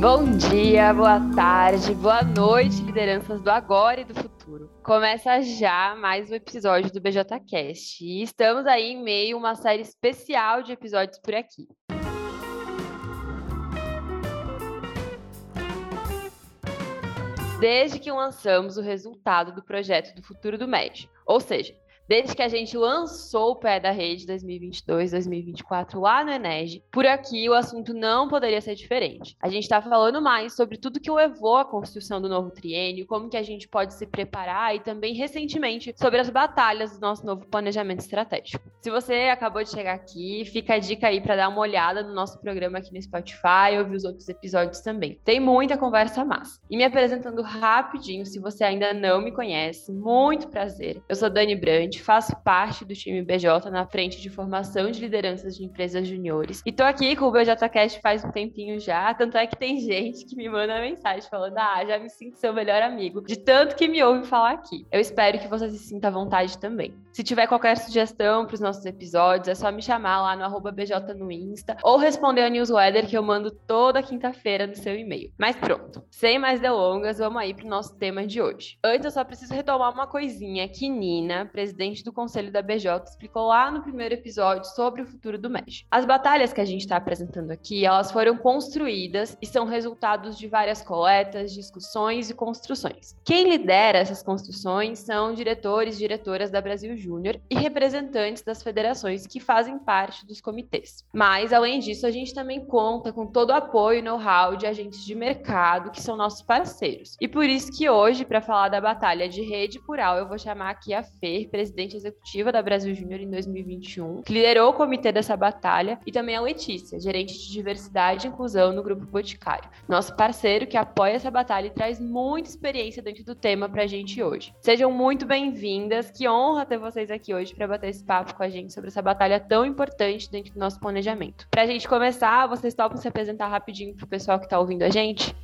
Bom dia, boa tarde, boa noite, lideranças do agora e do futuro. Começa já mais um episódio do BJCast e estamos aí em meio a uma série especial de episódios por aqui. Desde que lançamos o resultado do projeto do futuro do MED, ou seja, desde que a gente lançou o pé da rede 2022-2024 lá no Enege, por aqui o assunto não poderia ser diferente. A gente está falando mais sobre tudo que levou à construção do novo triênio, como que a gente pode se preparar e também recentemente sobre as batalhas do nosso novo planejamento estratégico. Se você acabou de chegar aqui, fica a dica aí para dar uma olhada no nosso programa aqui no Spotify, ouvir os outros episódios também. Tem muita conversa massa. E me apresentando rapidinho, se você ainda não me conhece, muito prazer. Eu sou Dani Brandt, faço parte do time BJ na frente de formação de lideranças de empresas juniores. E tô aqui com o BJCast faz um tempinho já, tanto é que tem gente que me manda mensagem falando: "Ah, já me sinto seu melhor amigo", de tanto que me ouve falar aqui. Eu espero que você se sinta à vontade também. Se tiver qualquer sugestão para os nossos episódios, é só me chamar lá no BJ no Insta ou responder a newsletter que eu mando toda quinta-feira no seu e-mail. Mas pronto, sem mais delongas, vamos aí pro nosso tema de hoje. Antes eu só preciso retomar uma coisinha que Nina, presidente presidente do conselho da BJ, explicou lá no primeiro episódio sobre o futuro do MED. As batalhas que a gente está apresentando aqui, elas foram construídas e são resultados de várias coletas, discussões e construções. Quem lidera essas construções são diretores e diretoras da Brasil Júnior e representantes das federações que fazem parte dos comitês. Mas, além disso, a gente também conta com todo o apoio e know-how de agentes de mercado que são nossos parceiros. E por isso que hoje, para falar da batalha de rede plural, eu vou chamar aqui a Fer, presidente presidente executiva da Brasil Júnior em 2021, que liderou o comitê dessa batalha, e também a Letícia, gerente de diversidade e inclusão no Grupo Boticário, nosso parceiro que apoia essa batalha e traz muita experiência dentro do tema pra gente hoje. Sejam muito bem-vindas, que honra ter vocês aqui hoje para bater esse papo com a gente sobre essa batalha tão importante dentro do nosso planejamento. Pra gente começar, vocês topam se apresentar rapidinho pro pessoal que tá ouvindo a gente?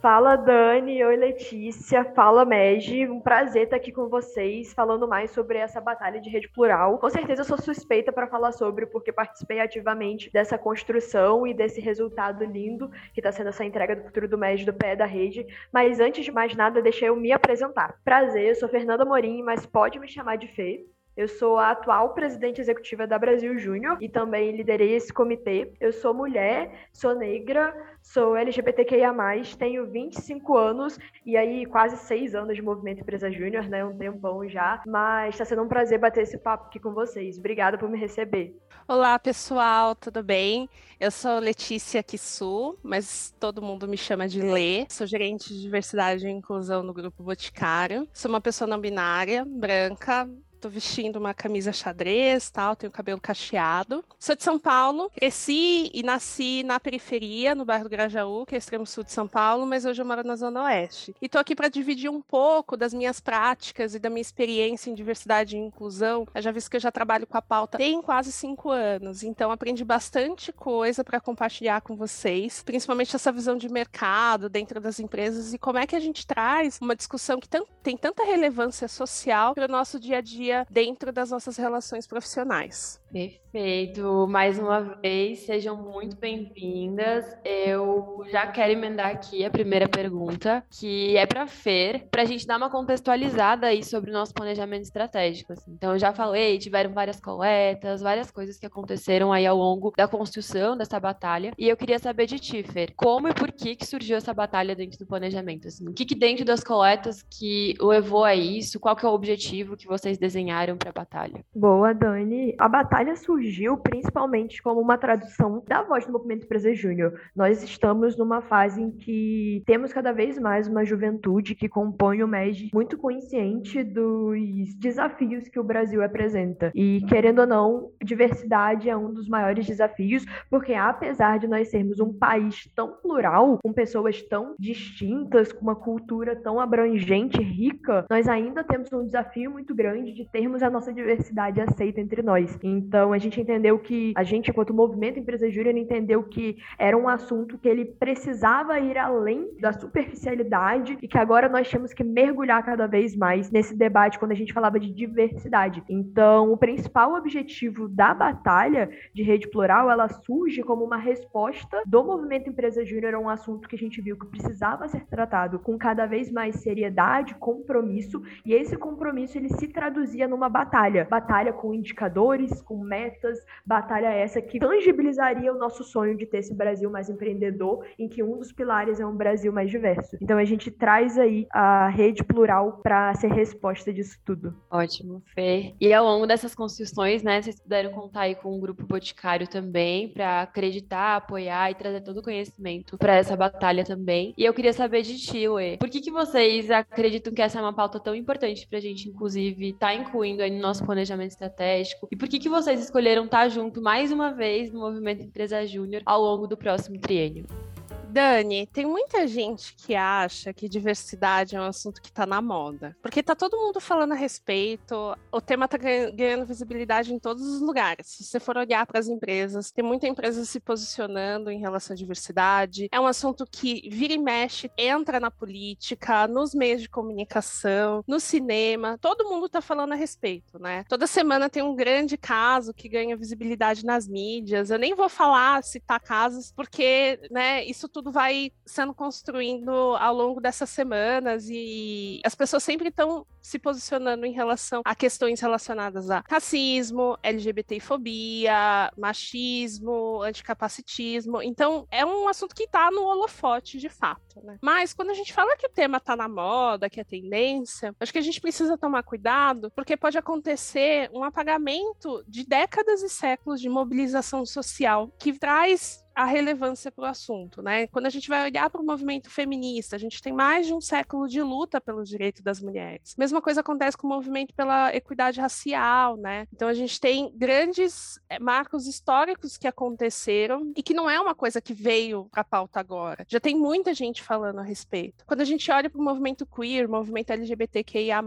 Fala Dani, oi Letícia, fala Meg, um prazer estar aqui com vocês falando mais sobre essa batalha de rede plural. Com certeza eu sou suspeita para falar sobre porque participei ativamente dessa construção e desse resultado lindo que está sendo essa entrega do futuro do MED do pé da rede. Mas antes de mais nada, deixa eu me apresentar. Prazer, eu sou Fernanda Morim, mas pode me chamar de Fê. Eu sou a atual presidente executiva da Brasil Júnior e também liderei esse comitê. Eu sou mulher, sou negra, sou LGBTQIA+, tenho 25 anos e aí quase seis anos de movimento Empresa Júnior, né? Um tempão já. Mas está sendo um prazer bater esse papo aqui com vocês. Obrigada por me receber. Olá, pessoal, tudo bem? Eu sou Letícia Kissu, mas todo mundo me chama de Lê. Sou gerente de diversidade e inclusão no Grupo Boticário. Sou uma pessoa não binária, branca, tô vestindo uma camisa xadrez, tal, tenho cabelo cacheado. Sou de São Paulo, cresci e nasci na periferia, no bairro do Grajaú, que é extremo sul de São Paulo, mas hoje eu moro na Zona Oeste. E tô aqui para dividir um pouco das minhas práticas e da minha experiência em diversidade e inclusão. Eu já visto que eu já trabalho com a pauta tem quase cinco anos, então aprendi bastante coisa para compartilhar com vocês, principalmente essa visão de mercado dentro das empresas e como é que a gente traz uma discussão que tem tanta relevância social para o nosso dia a dia dentro das nossas relações profissionais. Perfeito. Mais uma vez, sejam muito bem-vindas. Eu já quero emendar aqui a primeira pergunta, que é para Fer, para a gente dar uma contextualizada aí sobre o nosso planejamento estratégico. Assim. Então, eu já falei, tiveram várias coletas, várias coisas que aconteceram aí ao longo da construção dessa batalha. E eu queria saber de ti, Fer, como e por que, que surgiu essa batalha dentro do planejamento? Assim? O que, que dentro das coletas que levou a isso? Qual que é o objetivo que vocês desenharam para a batalha? Boa, Dani. A batalha surgiu principalmente como uma tradução da voz do movimento Empresa Júnior. Nós estamos numa fase em que temos cada vez mais uma juventude que compõe o MED muito consciente dos desafios que o Brasil apresenta. E, querendo ou não, diversidade é um dos maiores desafios, porque apesar de nós sermos um país tão plural, com pessoas tão distintas, com uma cultura tão abrangente, rica, nós ainda temos um desafio muito grande de termos a nossa diversidade aceita entre nós. Então, a gente entendeu que, a gente, enquanto movimento Empresa Júnior, entendeu que era um assunto que ele precisava ir além da superficialidade e que agora nós tínhamos que mergulhar cada vez mais nesse debate quando a gente falava de diversidade. Então, o principal objetivo da batalha de rede plural, ela surge como uma resposta do movimento Empresa Júnior a um assunto que a gente viu que precisava ser tratado com cada vez mais seriedade, compromisso, e esse compromisso ele se traduzia numa batalha, batalha com indicadores, com metas, batalha essa que tangibilizaria o nosso sonho de ter esse Brasil mais empreendedor, em que um dos pilares é um Brasil mais diverso. Então a gente traz aí a rede plural para ser resposta disso tudo. Ótimo, Fê. E ao longo dessas construções, né, vocês puderam contar aí com o grupo Boticário também para acreditar, apoiar e trazer todo o conhecimento para essa batalha também. E eu queria saber de ti, Uê, por que que vocês acreditam que essa é uma pauta tão importante para a gente, inclusive, estar tá incluindo aí no nosso planejamento estratégico? E por que que vocês escolheram estar junto mais uma vez no movimento Empresa Júnior ao longo do próximo triênio? Dani, tem muita gente que acha que diversidade é um assunto que está na moda. Porque tá todo mundo falando a respeito, o tema está ganhando visibilidade em todos os lugares. Se você for olhar para as empresas, tem muita empresa se posicionando em relação à diversidade. É um assunto que vira e mexe, entra na política, nos meios de comunicação, no cinema. Todo mundo está falando a respeito, né? Toda semana tem um grande caso que ganha visibilidade nas mídias. Eu nem vou falar, citar casos, porque, né, isso tudo tudo vai sendo construindo ao longo dessas semanas e as pessoas sempre estão se posicionando em relação a questões relacionadas a racismo, LGBTfobia, machismo, anticapacitismo. Então, é um assunto que está no holofote de fato, né? Mas quando a gente fala que o tema está na moda, que é tendência, acho que a gente precisa tomar cuidado, porque pode acontecer um apagamento de décadas e séculos de mobilização social que traz a relevância para o assunto, né? Quando a gente vai olhar para o movimento feminista, a gente tem mais de um século de luta pelos direitos das mulheres. Mesma coisa acontece com o movimento pela equidade racial, né? Então a gente tem grandes eh, marcos históricos que aconteceram e que não é uma coisa que veio para a pauta agora. Já tem muita gente falando a respeito. Quando a gente olha para o movimento queer, movimento LGBTQIA+,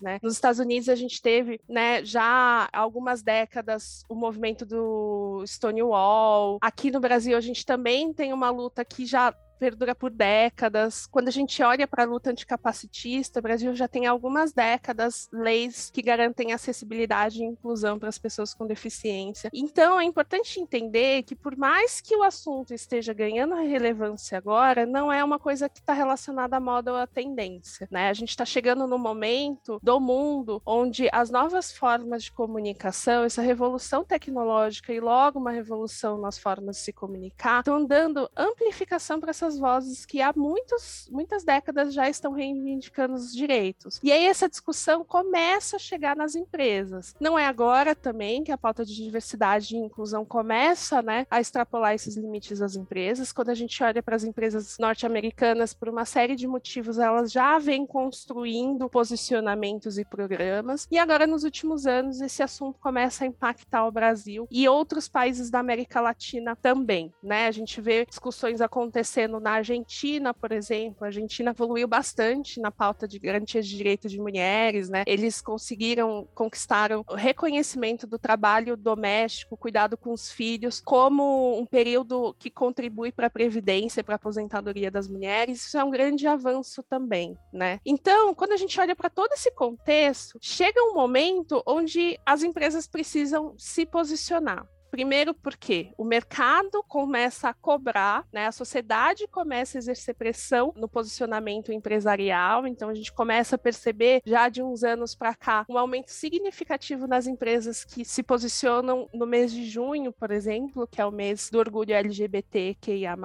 né? Nos Estados Unidos a gente teve, né, já algumas décadas o movimento do Stonewall. Aqui no Brasil a gente também tem uma luta que já perdura por décadas. Quando a gente olha para a luta anticapacitista, o Brasil já tem algumas décadas leis que garantem acessibilidade e inclusão para as pessoas com deficiência. Então, é importante entender que, por mais que o assunto esteja ganhando relevância agora, não é uma coisa que está relacionada à moda ou à tendência. Né? A gente está chegando no momento do mundo onde as novas formas de comunicação, essa revolução tecnológica e logo uma revolução nas formas de se comunicar, estão dando amplificação para essas vozes que há muitos, muitas décadas já estão reivindicando os direitos. E aí essa discussão começa a chegar nas empresas. Não é agora também que a pauta de diversidade e inclusão começa né, a extrapolar esses limites às empresas. Quando a gente olha para as empresas norte-americanas, por uma série de motivos, elas já vêm construindo posicionamentos e programas. E agora, nos últimos anos, esse assunto começa a impactar o Brasil e outros países da América Latina também. Né? A gente vê discussões acontecendo na Argentina, por exemplo. A Argentina evoluiu bastante na pauta de garantias de direitos de mulheres, né? Eles conseguiram, conquistaram o reconhecimento do trabalho doméstico, cuidado com os filhos, como um período que contribui para a previdência, para a aposentadoria das mulheres. Isso é um grande avanço também, né? Então, quando a gente olha para todo esse contexto, chega um momento onde as empresas precisam se posicionar. Primeiro porque o mercado começa a cobrar, né? A sociedade começa a exercer pressão no posicionamento empresarial, então a gente começa a perceber já de uns anos para cá um aumento significativo nas empresas que se posicionam no mês de junho, por exemplo, que é o mês do orgulho LGBTQIA+.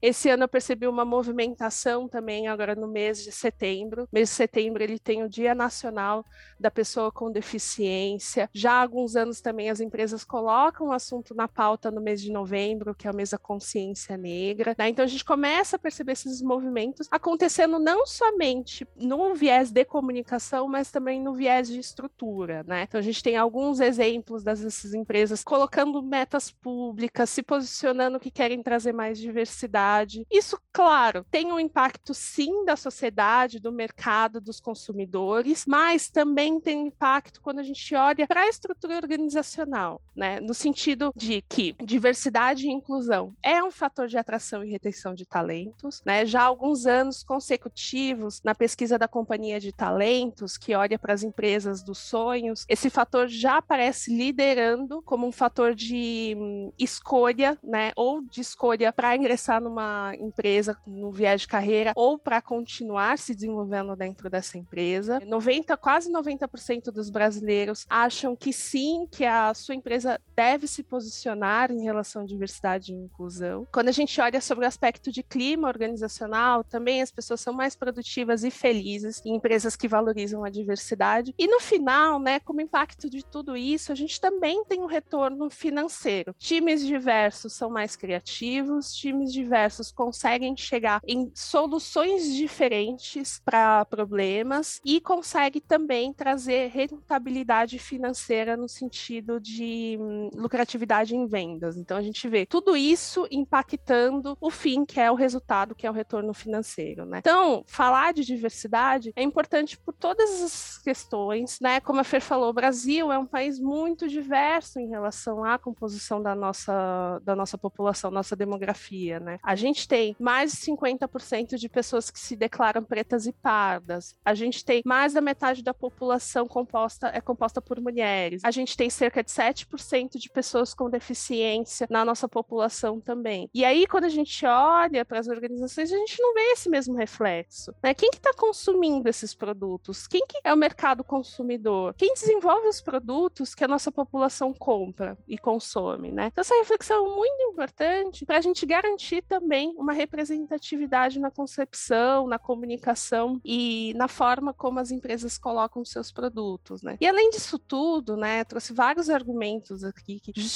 Esse ano eu percebi uma movimentação também agora no mês de setembro. O mês de setembro ele tem o Dia Nacional da Pessoa com Deficiência. Já há alguns anos também as empresas colocam o assunto na pauta no mês de novembro, que é o mês da consciência negra. Né? Então a gente começa a perceber esses movimentos acontecendo não somente no viés de comunicação, mas também no viés de estrutura. Né? Então a gente tem alguns exemplos dessas empresas colocando metas públicas, se posicionando que querem trazer mais diversidade. Isso, claro, tem um impacto sim da sociedade, do mercado, dos consumidores, mas também tem impacto quando a gente olha para a estrutura organizacional, né? No sentido de que diversidade e inclusão é um fator de atração e retenção de talentos, né? Já há alguns anos consecutivos, na pesquisa da Companhia de Talentos, que olha para as empresas dos sonhos, esse fator já aparece liderando como um fator de hum, escolha, né? Ou de escolha para ingressar numa empresa no viés de carreira ou para continuar se desenvolvendo dentro dessa empresa. 90, quase 90% dos brasileiros acham que sim, que a sua empresa deve se posicionar em relação à diversidade e inclusão. Quando a gente olha sobre o aspecto de clima organizacional, também as pessoas são mais produtivas e felizes em empresas que valorizam a diversidade. E no final, né, como impacto de tudo isso, a gente também tem um retorno financeiro. Times diversos são mais criativos, times diversos conseguem chegar em soluções diferentes para problemas e consegue também trazer rentabilidade financeira no sentido de hum, lucratividade em vendas. Então a gente vê tudo isso impactando o fim, que é o resultado, que é o retorno financeiro, né? Então, falar de diversidade é importante por todas as questões, né? Como a Fer falou, o Brasil é um país muito diverso em relação à composição da nossa, da nossa população, nossa demografia, né? A gente tem mais de 50% de pessoas que se declaram pretas e pardas. A gente tem mais da metade da população composta é composta por mulheres. A gente tem cerca de 7% de pessoas com deficiência na nossa população também. E aí, quando a gente olha para as organizações, a gente não vê esse mesmo reflexo. Né? Quem que está consumindo esses produtos? Quem que é o mercado consumidor? Quem desenvolve os produtos que a nossa população compra e consome? Né? Então, essa reflexão é muito importante para a gente garantir também uma representatividade na concepção, na comunicação e na forma como as empresas colocam seus produtos, né? E além disso tudo, né, trouxe vários argumentos aqui que justificam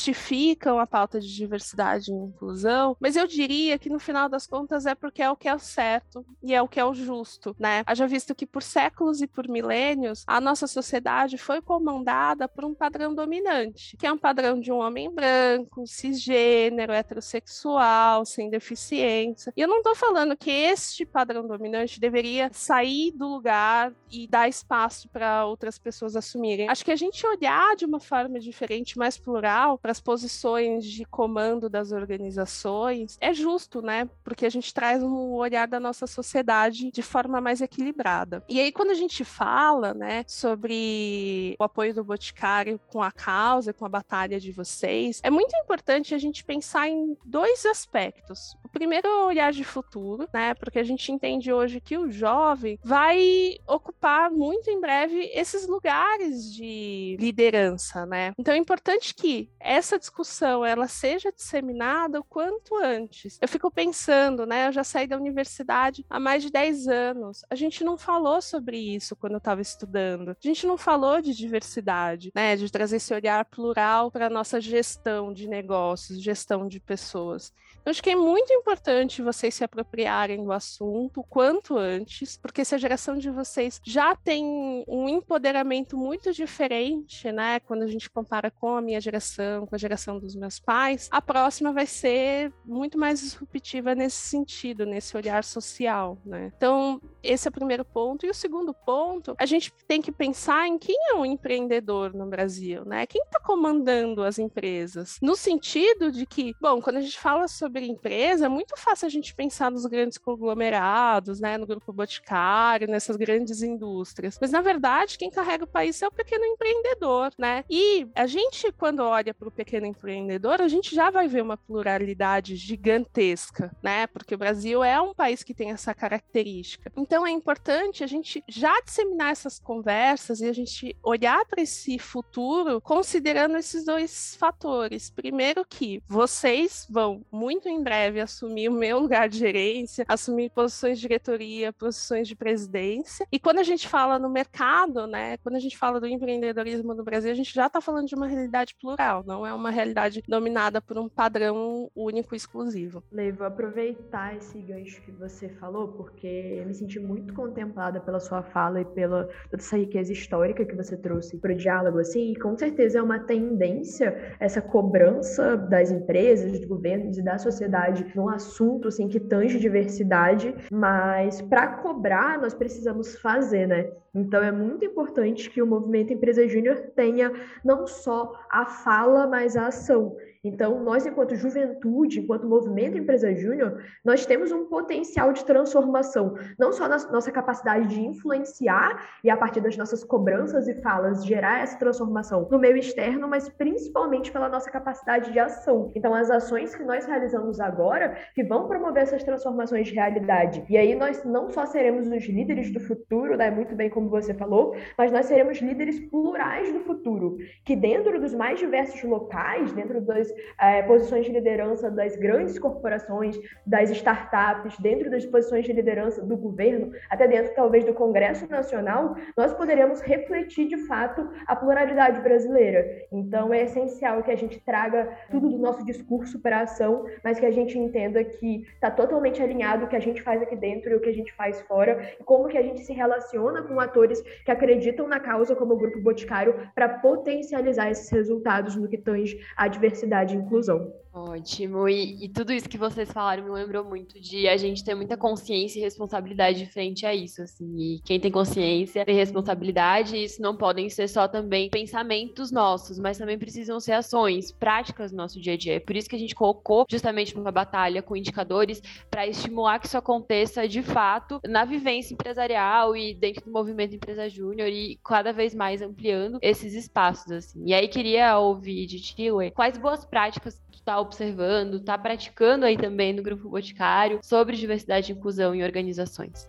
a pauta de diversidade e inclusão, mas eu diria que no final das contas é porque é o que é o certo e é o que é o justo, né? Haja visto que por séculos e por milênios a nossa sociedade foi comandada por um padrão dominante, que é um padrão de um homem branco, cisgênero, heterossexual, sem deficiência. E eu não estou falando que este padrão dominante deveria sair do lugar e dar espaço para outras pessoas assumirem. Acho que a gente olhar de uma forma diferente, mais plural, para as posições de comando das organizações é justo, né? Porque a gente traz um olhar da nossa sociedade de forma mais equilibrada. E aí, quando a gente fala, né, sobre o apoio do Boticário com a causa, com a batalha de vocês, é muito importante a gente pensar em dois aspectos. O primeiro é o olhar de futuro, né? Porque a gente entende hoje que o jovem vai ocupar muito em breve esses lugares de liderança, né? Então é importante que essa discussão ela seja disseminada o quanto antes. Eu fico pensando, né? Eu já saí da universidade há mais de 10 anos. A gente não falou sobre isso quando eu estava estudando. A gente não falou de diversidade, né? De trazer esse olhar plural para nossa gestão de negócios, gestão de pessoas. Eu acho que é muito importante vocês se apropriarem do assunto quanto antes, porque se a geração de vocês já tem um empoderamento muito diferente, né? Quando a gente compara com a minha geração, com a geração dos meus pais, a próxima vai ser muito mais disruptiva nesse sentido, nesse olhar social, né? Então, esse é o primeiro ponto. E o segundo ponto, a gente tem que pensar em quem é o um empreendedor no Brasil, né? Quem está comandando as empresas? No sentido de que, bom, quando a gente fala sobre empresa, é muito fácil a gente pensar nos grandes conglomerados, né? No grupo Boticário, nessas grandes indústrias. Mas, na verdade, quem carrega o país é o pequeno empreendedor, né? E a gente, quando olha para o pequeno empreendedor, a gente já vai ver uma pluralidade gigantesca, né? Porque o Brasil é um país que tem essa característica. Então é importante a gente já disseminar essas conversas e a gente olhar para esse futuro considerando esses dois fatores. Primeiro que vocês vão muito em breve assumir o meu lugar de gerência, assumir posições de diretoria, posições de presidência. E quando a gente fala no mercado, né, quando a gente fala do empreendedorismo no Brasil, a gente já está falando de uma realidade plural, não é uma realidade dominada por um padrão único e exclusivo. Levo, vou aproveitar esse gancho que você falou, porque eu me senti muito contemplada pela sua fala e pela toda essa riqueza histórica que você trouxe para o diálogo, assim, e com certeza é uma tendência essa cobrança das empresas, dos governos e da sociedade num assunto assim que tange diversidade, mas para cobrar nós precisamos fazer, né? Então é muito importante que o movimento Empresa Júnior tenha não só a fala, mas a ação. Então, nós, enquanto juventude, enquanto movimento Empresa Júnior, nós temos um potencial de transformação, não só na nossa capacidade de influenciar e, a partir das nossas cobranças e falas, gerar essa transformação no meio externo, mas principalmente pela nossa capacidade de ação. Então, as ações que nós realizamos agora, que vão promover essas transformações de realidade. E aí, nós não só seremos os líderes do futuro, né, muito bem como você falou, mas nós seremos líderes plurais do futuro, que dentro dos mais diversos locais, dentro das é, posições de liderança das grandes corporações, das startups, dentro das posições de liderança do governo, até dentro talvez do Congresso Nacional, nós poderemos refletir de fato a pluralidade brasileira. Então é essencial que a gente traga tudo do nosso discurso para a ação, mas que a gente entenda que está totalmente alinhado o que a gente faz aqui dentro e o que a gente faz fora, e como que a gente se relaciona com atores que acreditam na causa, como o Grupo Boticário, para potencializar esses resultados no que tange à diversidade diversidade e inclusão. Ótimo. E, e, tudo isso que vocês falaram me lembrou muito de a gente ter muita consciência e responsabilidade frente a isso, assim. E quem tem consciência tem responsabilidade, e isso não podem ser só também pensamentos nossos, mas também precisam ser ações, práticas no nosso dia a dia. É por isso que a gente colocou justamente uma batalha com indicadores para estimular que isso aconteça de fato na vivência empresarial e dentro do movimento Empresa Júnior e cada vez mais ampliando esses espaços, assim. E aí queria ouvir de ti, quais boas práticas tu tá observando, está praticando aí também no Grupo Boticário sobre diversidade e inclusão em organizações?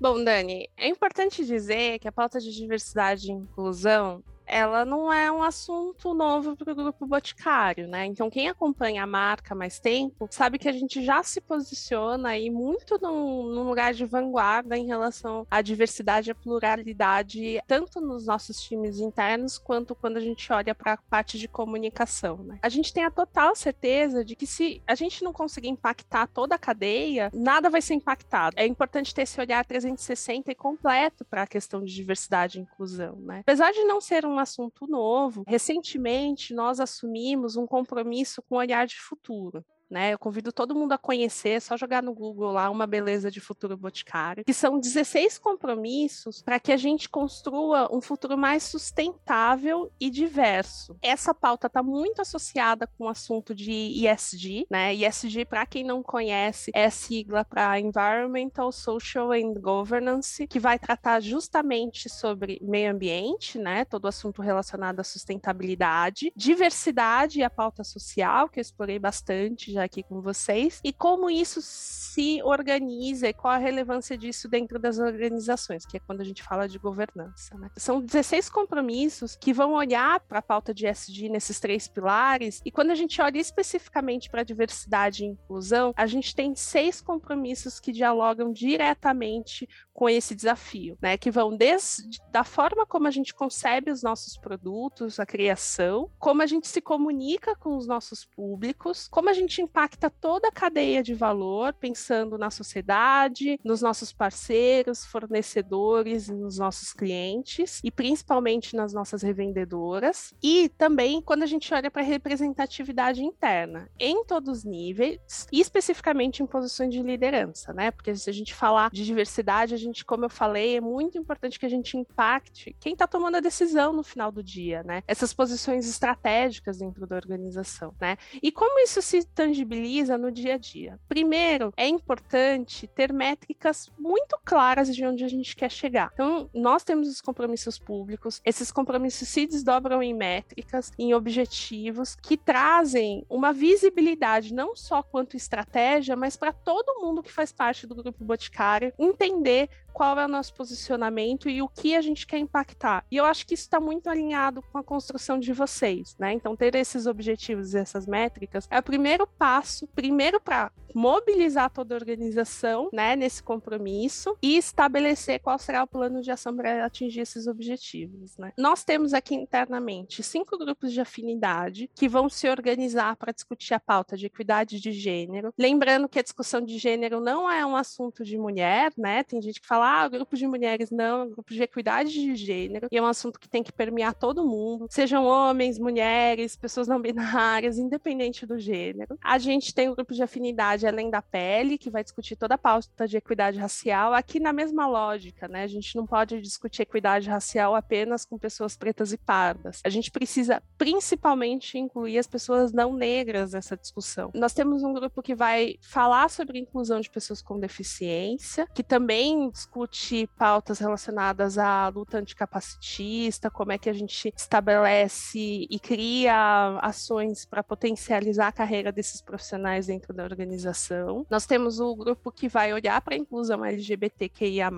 Bom, Dani, é importante dizer que a pauta de diversidade e inclusão ela não é um assunto novo para o grupo Boticário, né? Então, quem acompanha a marca há mais tempo sabe que a gente já se posiciona aí muito num, num lugar de vanguarda em relação à diversidade e à pluralidade, tanto nos nossos times internos quanto quando a gente olha para a parte de comunicação. Né? A gente tem a total certeza de que se a gente não conseguir impactar toda a cadeia, nada vai ser impactado. É importante ter esse olhar 360 e completo para a questão de diversidade e inclusão. Né? Apesar de não ser um um assunto novo. Recentemente, nós assumimos um compromisso com o olhar de futuro né? Eu convido todo mundo a conhecer, é só jogar no Google lá uma beleza de futuro boticário, que são 16 compromissos para que a gente construa um futuro mais sustentável e diverso. Essa pauta está muito associada com o assunto de ESG, né? ESG, para quem não conhece, é sigla para Environmental, Social and Governance, que vai tratar justamente sobre meio ambiente, né? Todo o assunto relacionado à sustentabilidade, diversidade e a pauta social, que eu explorei bastante já aqui com vocês, e como isso se organiza e qual a relevância disso dentro das organizações, que é quando a gente fala de governança. Né? São 16 compromissos que vão olhar para a pauta de SD nesses três pilares, e quando a gente olha especificamente para diversidade e inclusão, a gente tem seis compromissos que dialogam diretamente com esse desafio, né? Que vão desde da forma como a gente concebe os nossos produtos, a criação, como a gente se comunica com os nossos públicos, como a gente impacta toda a cadeia de valor, pensando na sociedade, nos nossos parceiros, fornecedores, nos nossos clientes e principalmente nas nossas revendedoras. E também quando a gente olha para a representatividade interna, em todos os níveis, e especificamente em posições de liderança, né? Porque se a gente falar de diversidade, a gente gente, como eu falei, é muito importante que a gente impacte quem está tomando a decisão no final do dia, né? Essas posições estratégicas dentro da organização, né? E como isso se tangibiliza no dia a dia. Primeiro, é importante ter métricas muito claras de onde a gente quer chegar. Então, nós temos os compromissos públicos, esses compromissos se desdobram em métricas, em objetivos que trazem uma visibilidade não só quanto estratégia, mas para todo mundo que faz parte do grupo Boticário entender qual é o nosso posicionamento e o que a gente quer impactar. E eu acho que isso está muito alinhado com a construção de vocês, né? Então, ter esses objetivos e essas métricas é o primeiro passo, primeiro para mobilizar toda a organização, né, nesse compromisso e estabelecer qual será o plano de ação para atingir esses objetivos, né? Nós temos aqui internamente cinco grupos de afinidade que vão se organizar para discutir a pauta de equidade de gênero. Lembrando que a discussão de gênero não é um assunto de mulher, né? Tem gente que fala, ah, grupo de mulheres não, grupo de equidade de gênero, e é um assunto que tem que permear todo mundo, sejam homens, mulheres, pessoas não binárias, independente do gênero. A gente tem o grupo de afinidade além da pele, que vai discutir toda a pauta de equidade racial, aqui na mesma lógica, né? A gente não pode discutir equidade racial apenas com pessoas pretas e pardas. A gente precisa principalmente incluir as pessoas não negras nessa discussão. Nós temos um grupo que vai falar sobre inclusão de pessoas com deficiência, que também discute pautas relacionadas à luta anticapacitista, como é que a gente estabelece e cria ações para potencializar a carreira desses profissionais dentro da organização. Nós temos o grupo que vai olhar para a inclusão LGBTQIA+,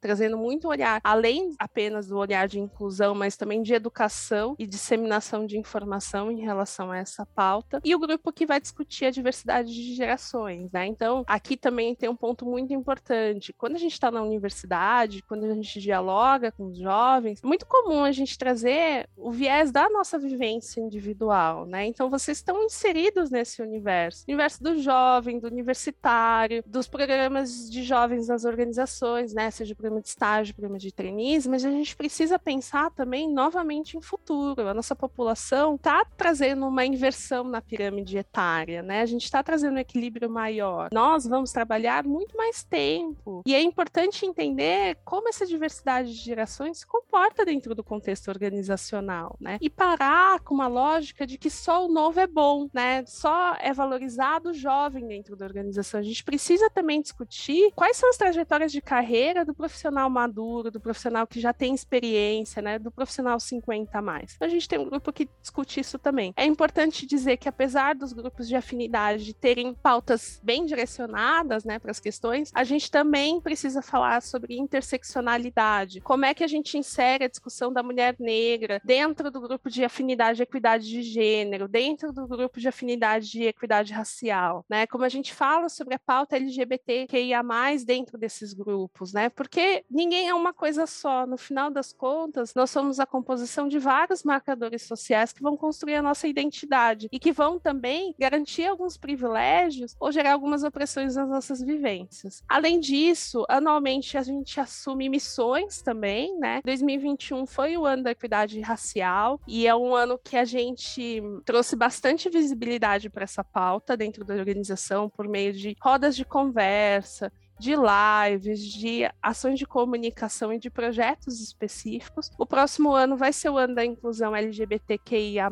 trazendo muito olhar, além apenas do olhar de inclusão, mas também de educação e disseminação de informação em relação a essa pauta. E o grupo que vai discutir a diversidade de gerações, né? Então, aqui também tem um ponto muito importante. Quando a gente está na universidade, quando a gente dialoga com os jovens, é muito comum a gente trazer o viés da nossa vivência individual, né? Então, vocês estão inseridos nesse universo, universo do jovem, do universitário, dos programas de jovens nas organizações, né? Seja programa de estágio, programa de trainees, mas a gente precisa pensar também novamente em futuro. A nossa população está trazendo uma inversão na pirâmide etária, né? A gente está trazendo um equilíbrio maior. Nós vamos trabalhar muito mais tempo. E é importante entender como essa diversidade de gerações se comporta dentro do contexto organizacional, né? E parar com uma lógica de que só o novo é bom, né? Só é valorizado o jovem dentro da organização. A gente precisa também discutir quais são as trajetórias de carreira do profissional maduro, do profissional que já tem experiência, né? Do profissional 50 a mais. Então, a gente tem um grupo que discute isso também. É importante dizer que apesar dos grupos de afinidade terem pautas bem direcionadas, né, para as questões, a gente também precisa falar sobre interseccionalidade. Como é que a gente insere a discussão da mulher negra dentro do grupo de afinidade e equidade de gênero, dentro do grupo de afinidade e equidade racial, né? Como a gente fala sobre a pauta LGBTQIA+, dentro desses grupos, né? Porque ninguém é uma coisa só. No final das contas, nós somos a composição de vários marcadores sociais que vão construir a nossa identidade e que vão também garantir alguns privilégios ou gerar algumas opressões nas nossas vivências. Além disso, anualmente a gente assume missões também, né? 2021 foi o ano da equidade racial e é um ano que a gente trouxe bastante visibilidade para essa pauta dentro da organização por meio de rodas de conversa, de lives, de ações de comunicação e de projetos específicos. O próximo ano vai ser o ano da inclusão LGBTQIA,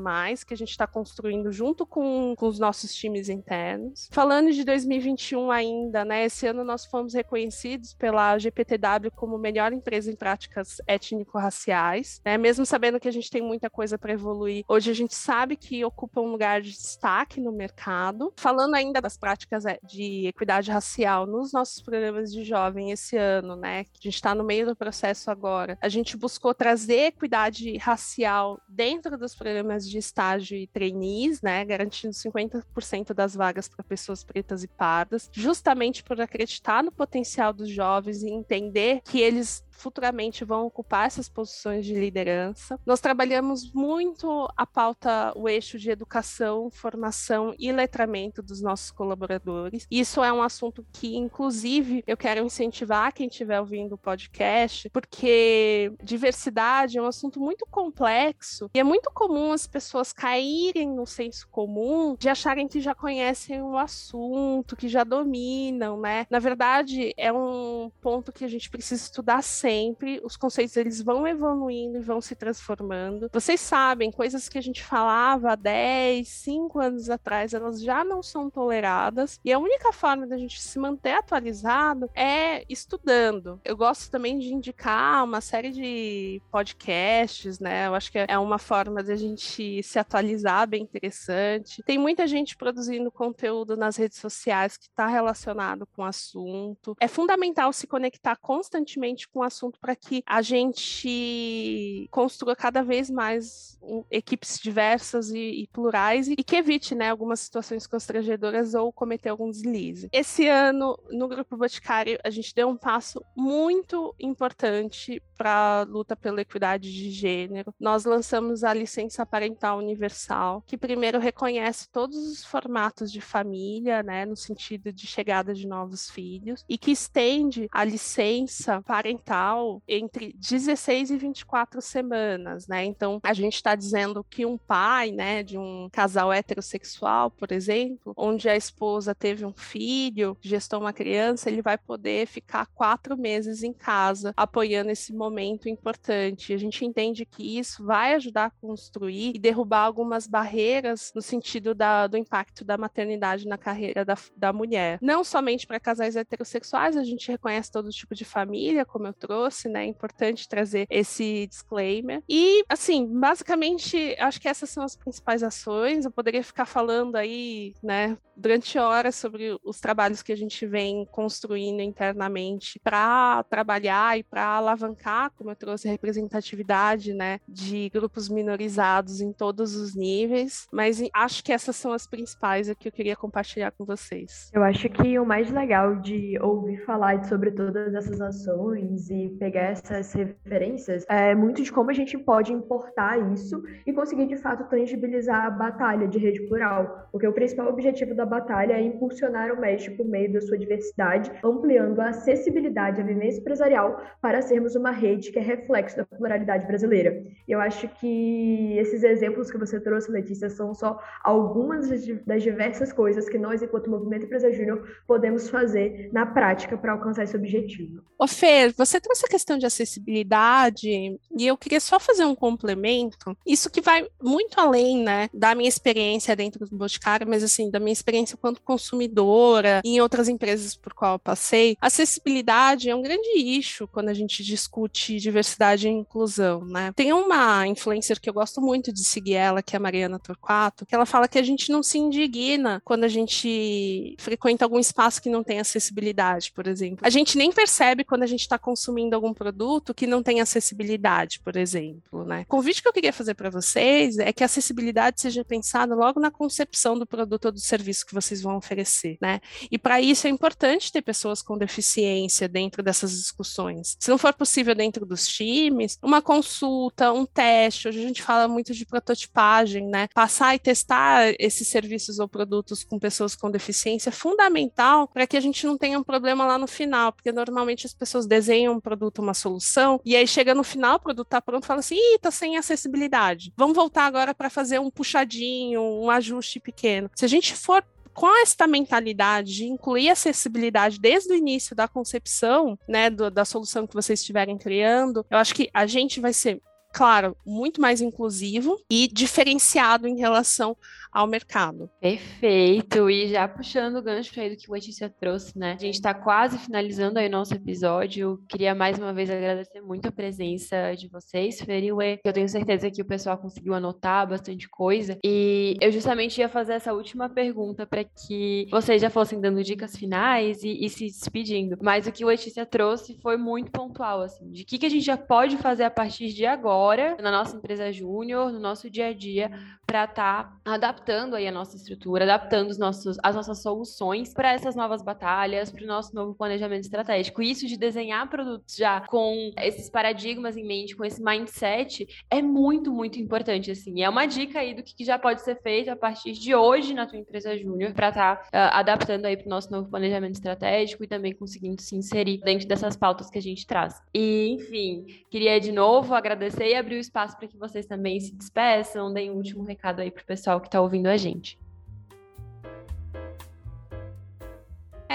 que a gente está construindo junto com, com os nossos times internos. Falando de 2021 ainda, né? Esse ano nós fomos reconhecidos pela GPTW como melhor empresa em práticas étnico-raciais, né? Mesmo sabendo que a gente tem muita coisa para evoluir, hoje a gente sabe que ocupa um lugar de destaque no mercado. Falando ainda das práticas é, de equidade racial nos nossos programas de jovem esse ano, né? A gente está no meio do processo agora. A gente buscou trazer equidade racial dentro dos programas de estágio e trainees, né? Garantindo 50% das vagas para pessoas pretas e pardas, justamente por acreditar no potencial dos jovens e entender que eles futuramente vão ocupar essas posições de liderança. Nós trabalhamos muito a pauta, o eixo de educação, formação e letramento dos nossos colaboradores. Isso é um assunto que, inclusive, eu quero incentivar quem estiver ouvindo o podcast, porque diversidade é um assunto muito complexo e é muito comum as pessoas caírem no senso comum de acharem que já conhecem o assunto, que já dominam, né? Na verdade, é um ponto que a gente precisa estudar sempre, os conceitos eles vão evoluindo e vão se transformando. Vocês sabem, coisas que a gente falava há 10, 5 anos atrás, elas já não são toleradas, e a única forma da gente se manter atualizado é estudando. Eu gosto também de indicar uma série de podcasts, né? Eu acho que é uma forma da gente se atualizar bem interessante. Tem muita gente produzindo conteúdo nas redes sociais que está relacionado com o assunto. É fundamental se conectar constantemente com assunto para que a gente construa cada vez mais equipes diversas e, e plurais e, e, que evite né, algumas situações constrangedoras ou cometer algum deslize. Esse ano, no Grupo Boticário, a gente deu um passo muito importante para a luta pela equidade de gênero. Nós lançamos a licença parental universal, que primeiro reconhece todos os formatos de família, né, no sentido de chegada de novos filhos, e que estende a licença parental entre 16 e 24 semanas, né? Então, a gente está dizendo que um pai, né, de um casal heterossexual, por exemplo, onde a esposa teve um filho, gestou uma criança, ele vai poder ficar quatro meses em casa, apoiando esse momento importante. A gente entende que isso vai ajudar a construir e derrubar algumas barreiras no sentido da, do impacto da maternidade na carreira da, da mulher. Não somente para casais heterossexuais, a gente reconhece todo tipo de família, como eu trouxe, né? É importante trazer esse disclaimer. E, assim, basicamente, acho que essas são as principais ações. Eu poderia ficar falando aí, né, durante horas sobre os trabalhos que a gente vem construindo internamente para trabalhar e para alavancar, como eu trouxe, representatividade, né, de grupos minorizados em todos os níveis. Mas acho que essas são as principais que eu queria compartilhar com vocês. Eu acho que o mais legal de ouvir falar sobre todas essas ações e pegar essas referências é muito de como a gente pode importar isso e conseguir de fato tangibilizar a batalha de rede plural, porque o principal objetivo da batalha é impulsionar o México por meio da sua diversidade, ampliando a acessibilidade à vivência empresarial para sermos uma rede que é reflexo da pluralidade brasileira. Eu acho que esses exemplos que você trouxe, Letícia, são só algumas das diversas coisas que nós, enquanto Movimento Empresa Júnior, podemos fazer na prática para alcançar esse objetivo. Ô Fer, você trouxe a questão de acessibilidade e eu queria só fazer um complemento. Isso que vai muito além, né, da minha experiência dentro do Boticário, mas assim, da minha experiência enquanto consumidora e em outras empresas por qual eu passei. Acessibilidade é um grande eixo quando a gente discute diversidade e inclusão, né? Tem uma influencer que eu gosto muito de seguir ela, que é a Mariana Torquato, que ela fala que a gente não se indigna quando a gente frequenta algum espaço que não tem acessibilidade, por exemplo. A gente nem percebe quando a gente está consumindo algum produto que não tem acessibilidade, por exemplo, né? O convite que eu queria fazer para vocês é que a acessibilidade seja pensada logo na concepção do produto ou do serviço que vocês vão oferecer, né? E para isso é importante ter pessoas com deficiência dentro dessas discussões. Se não for possível dentro dos times, uma consulta, um teste, hoje a gente fala muito de prototipagem, né? Passar e testar esses serviços ou produtos com pessoas com deficiência é fundamental para que a gente não tenha um problema lá no final, porque normalmente as pessoas desenham produto, uma solução, e aí chega no final, o produto está pronto, fala assim, ih, tá sem acessibilidade. Vamos voltar agora para fazer um puxadinho, um ajuste pequeno. Se a gente for com esta mentalidade de incluir acessibilidade desde o início da concepção, né, do, da solução que vocês estiverem criando, eu acho que a gente vai ser claro, muito mais inclusivo e diferenciado em relação ao mercado. Perfeito. E já puxando o gancho aí do que o Letícia trouxe, né? A gente está quase finalizando aí o nosso episódio. Eu queria mais uma vez agradecer muito a presença de vocês, Feriwe. Eu tenho certeza que o pessoal conseguiu anotar bastante coisa. E eu justamente ia fazer essa última pergunta para que vocês já fossem dando dicas finais e, e, se despedindo. Mas o que o Letícia trouxe foi muito pontual, assim, de que, que a gente já pode fazer a partir de agora na nossa empresa júnior, no nosso dia a dia, para estar tá adaptando aí a nossa estrutura, adaptando os nossos, as nossas soluções para essas novas batalhas, para o nosso novo planejamento estratégico. Isso de desenhar produtos já com esses paradigmas em mente, com esse mindset, é muito, muito importante, assim. É uma dica aí do que já pode ser feito a partir de hoje na tua empresa júnior para estar tá, uh, adaptando aí para o nosso novo planejamento estratégico e também conseguindo se inserir dentro dessas pautas que a gente traz. E, enfim, queria de novo agradecer e abrir o espaço para que vocês também se despeçam, deem um último recado aí pro pessoal que está ouvindo a gente.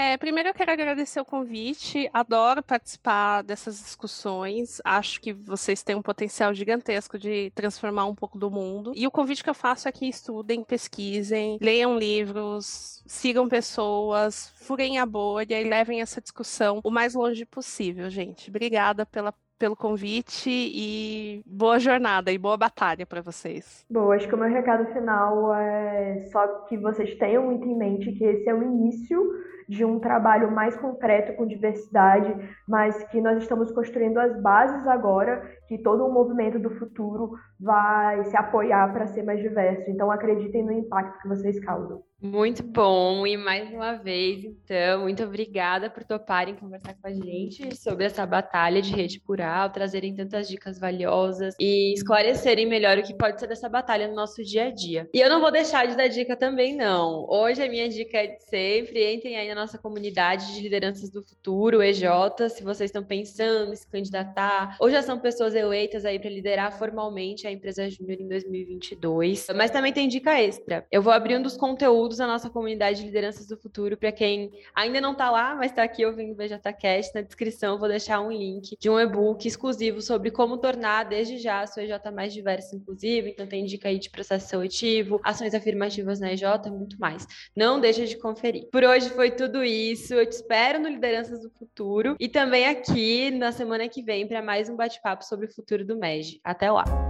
É, primeiro eu quero agradecer o convite. Adoro participar dessas discussões. Acho que vocês têm um potencial gigantesco de transformar um pouco do mundo. E o convite que eu faço é que estudem, pesquisem, leiam livros, sigam pessoas, furem a bolha e levem essa discussão o mais longe possível, gente. Obrigada pela pelo convite e boa jornada e boa batalha para vocês. Bom, acho que o meu recado final é só que vocês tenham muito em mente que esse é o início de um trabalho mais concreto com diversidade, mas que nós estamos construindo as bases agora, que todo o movimento do futuro vai se apoiar para ser mais diverso. Então acreditem no impacto que vocês causam. Muito bom, e mais uma vez, então, muito obrigada por toparem conversar com a gente sobre essa batalha de rede plural, trazerem tantas dicas valiosas e esclarecerem melhor o que pode ser dessa batalha no nosso dia a dia. E eu não vou deixar de dar dica também, não. Hoje a minha dica é de sempre, entrem aí na nossa comunidade de lideranças do futuro, EJ, se vocês estão pensando em se candidatar, ou já são pessoas eleitas aí para liderar formalmente a empresa Júnior em 2022. Mas também tem dica extra. Eu vou abrir um dos conteúdos na nossa comunidade de lideranças do futuro. Para quem ainda não está lá, mas está aqui ouvindo o BJCast, na descrição vou deixar um link de um e-book exclusivo sobre como tornar desde já a sua EJ mais diversa inclusiva. Então tem dica aí de processo seletivo, ações afirmativas na EJ, muito mais. Não deixa de conferir. Por hoje foi tudo isso. Eu te espero no Lideranças do Futuro e também aqui na semana que vem para mais um bate-papo sobre o futuro do MEG. Até lá!